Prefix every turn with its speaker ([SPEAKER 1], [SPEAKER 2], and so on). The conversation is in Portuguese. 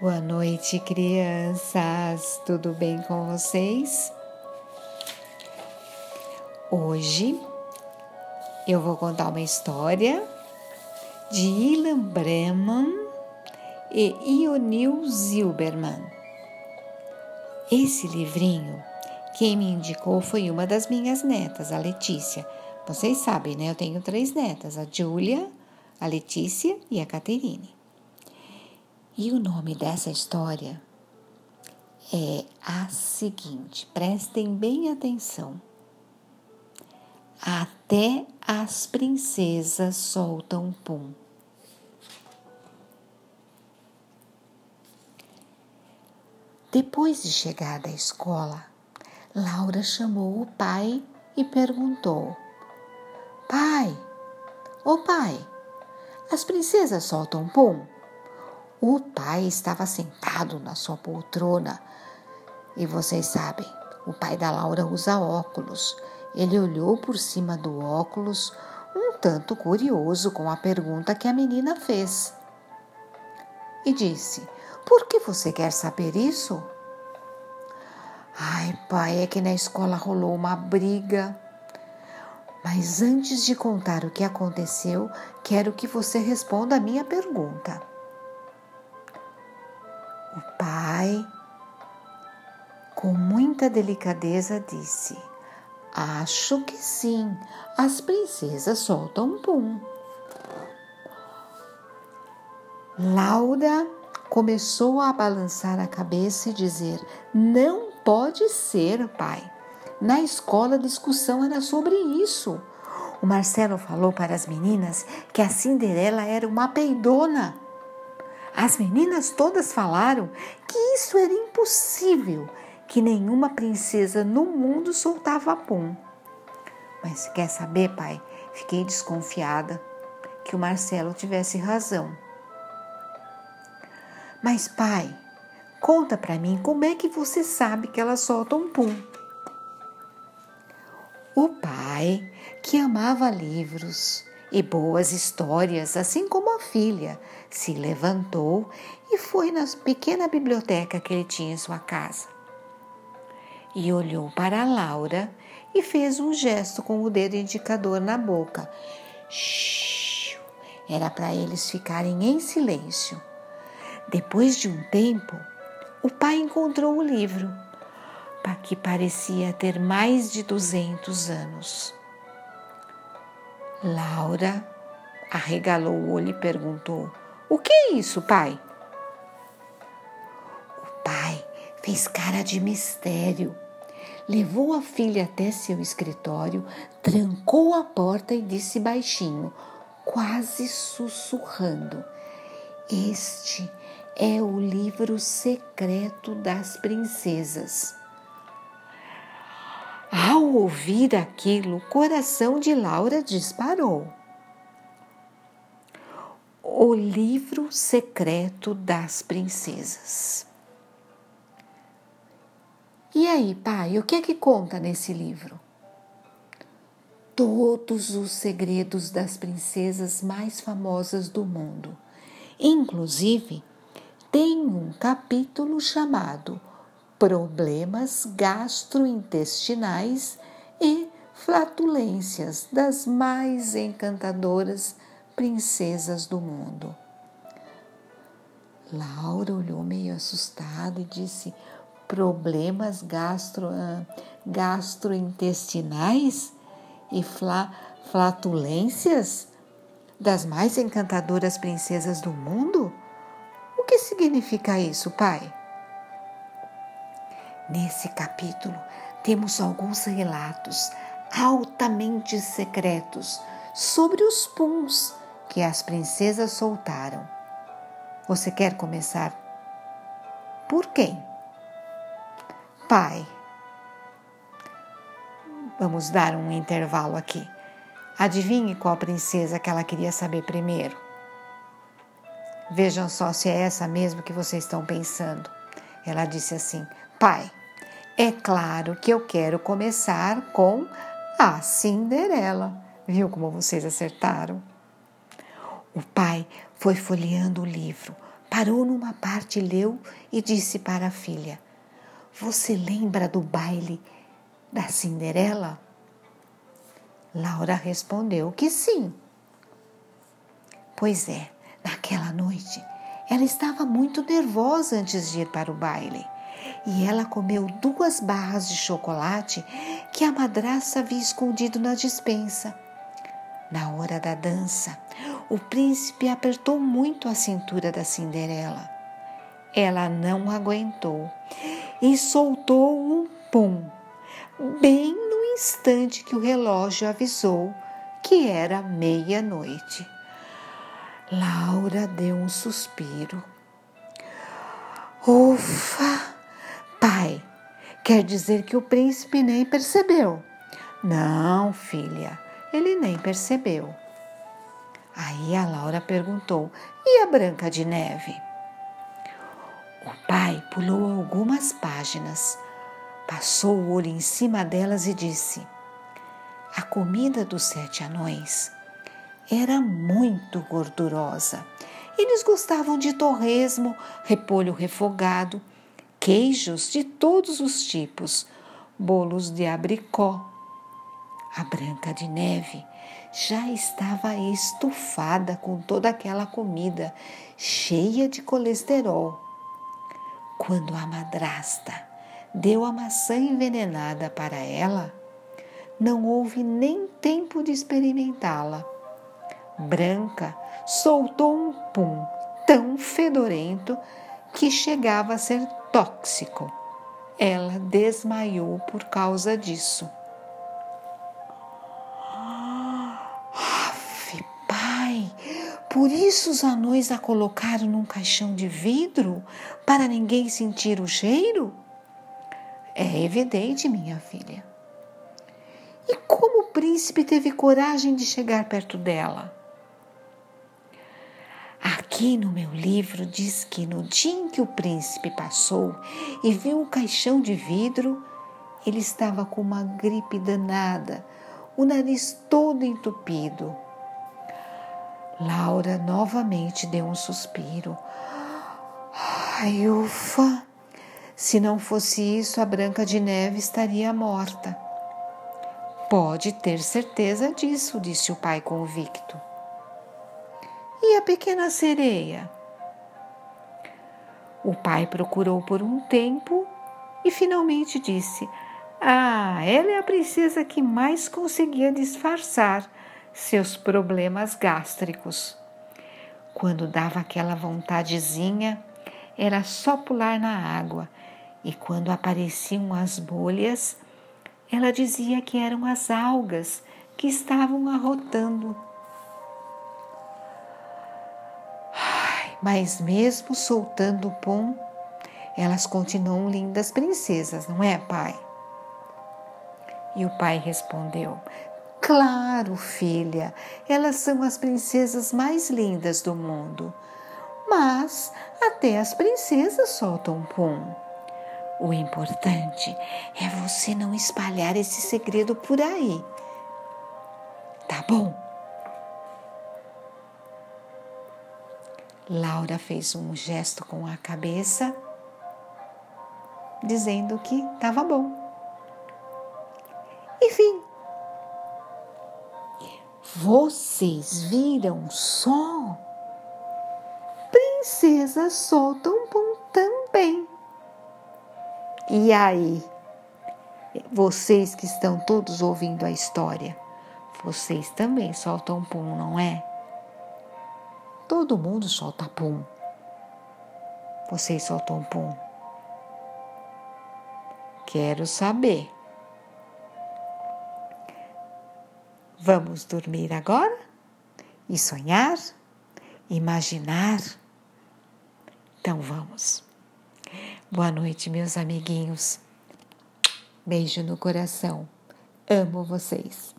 [SPEAKER 1] Boa noite, crianças. Tudo bem com vocês? Hoje eu vou contar uma história de Ilan Breman e Ionil Zilberman. Esse livrinho, quem me indicou foi uma das minhas netas, a Letícia. Vocês sabem, né? Eu tenho três netas, a Júlia, a Letícia e a Caterine. E o nome dessa história é a seguinte, prestem bem atenção. Até as princesas soltam pum. Depois de chegar da escola, Laura chamou o pai e perguntou: Pai, ô pai, as princesas soltam pum? O pai estava sentado na sua poltrona e vocês sabem, o pai da Laura usa óculos. Ele olhou por cima do óculos, um tanto curioso com a pergunta que a menina fez. E disse: Por que você quer saber isso? Ai, pai, é que na escola rolou uma briga. Mas antes de contar o que aconteceu, quero que você responda a minha pergunta. Pai, com muita delicadeza, disse: Acho que sim, as princesas soltam pum. Laura começou a balançar a cabeça e dizer: Não pode ser, pai. Na escola a discussão era sobre isso. O Marcelo falou para as meninas que a Cinderela era uma peidona as meninas todas falaram que isso era impossível, que nenhuma princesa no mundo soltava pum. Mas quer saber, pai? Fiquei desconfiada que o Marcelo tivesse razão. Mas, pai, conta para mim como é que você sabe que elas soltam pum. O pai, que amava livros, e boas histórias, assim como a filha, se levantou e foi na pequena biblioteca que ele tinha em sua casa. E olhou para Laura e fez um gesto com o dedo indicador na boca. Shhh! Era para eles ficarem em silêncio. Depois de um tempo, o pai encontrou o livro, que parecia ter mais de 200 anos. Laura arregalou o olho e perguntou: O que é isso, pai? O pai fez cara de mistério. Levou a filha até seu escritório, trancou a porta e disse baixinho, quase sussurrando: Este é o livro secreto das princesas. Ao ouvir aquilo, o coração de Laura disparou. O livro secreto das princesas. E aí, pai, o que é que conta nesse livro? Todos os segredos das princesas mais famosas do mundo. Inclusive, tem um capítulo chamado problemas gastrointestinais e flatulências das mais encantadoras princesas do mundo. Laura olhou meio assustada e disse: Problemas gastro, ah, gastrointestinais e fla, flatulências das mais encantadoras princesas do mundo? O que significa isso, pai? Nesse capítulo, temos alguns relatos altamente secretos sobre os puns que as princesas soltaram. Você quer começar? Por quem? Pai. Vamos dar um intervalo aqui. Adivinhe qual princesa que ela queria saber primeiro. Vejam só se é essa mesmo que vocês estão pensando. Ela disse assim: Pai, é claro que eu quero começar com a Cinderela. Viu como vocês acertaram? O pai foi folheando o livro, parou numa parte, leu e disse para a filha: Você lembra do baile da Cinderela? Laura respondeu que sim. Pois é, naquela noite ela estava muito nervosa antes de ir para o baile e ela comeu duas barras de chocolate que a madraça havia escondido na dispensa. Na hora da dança, o príncipe apertou muito a cintura da Cinderela. Ela não aguentou e soltou um pum, bem no instante que o relógio avisou que era meia-noite. Laura deu um suspiro. Ufa! Quer dizer que o príncipe nem percebeu. Não, filha, ele nem percebeu. Aí a Laura perguntou: E a Branca de Neve? O pai pulou algumas páginas, passou o olho em cima delas e disse: A comida dos sete anões era muito gordurosa. Eles gostavam de torresmo, repolho refogado, queijos de todos os tipos, bolos de abricó. A Branca de Neve já estava estufada com toda aquela comida, cheia de colesterol. Quando a madrasta deu a maçã envenenada para ela, não houve nem tempo de experimentá-la. Branca soltou um pum tão fedorento que chegava a ser tóxico. Ela desmaiou por causa disso. Por isso os anões a colocaram num caixão de vidro para ninguém sentir o cheiro? É evidente, minha filha. E como o príncipe teve coragem de chegar perto dela? Aqui no meu livro diz que no dia em que o príncipe passou e viu o caixão de vidro, ele estava com uma gripe danada, o nariz todo entupido Laura novamente deu um suspiro. Ai, ufa! Se não fosse isso, a Branca de Neve estaria morta. Pode ter certeza disso, disse o pai convicto. E a pequena sereia? O pai procurou por um tempo e finalmente disse: Ah, ela é a princesa que mais conseguia disfarçar seus problemas gástricos. Quando dava aquela vontadezinha, era só pular na água, e quando apareciam as bolhas, ela dizia que eram as algas que estavam arrotando. Mas mesmo soltando o pum, elas continuam lindas princesas, não é, pai? E o pai respondeu: Claro, filha, elas são as princesas mais lindas do mundo. Mas até as princesas soltam pum. O importante é você não espalhar esse segredo por aí. Tá bom? Laura fez um gesto com a cabeça, dizendo que estava bom. Enfim, vocês viram só? Princesas soltam pum também. E aí? Vocês que estão todos ouvindo a história, vocês também soltam pum, não é? Todo mundo solta pum. Vocês soltam pum? Quero saber. Vamos dormir agora e sonhar, imaginar. Então vamos. Boa noite, meus amiguinhos. Beijo no coração. Amo vocês.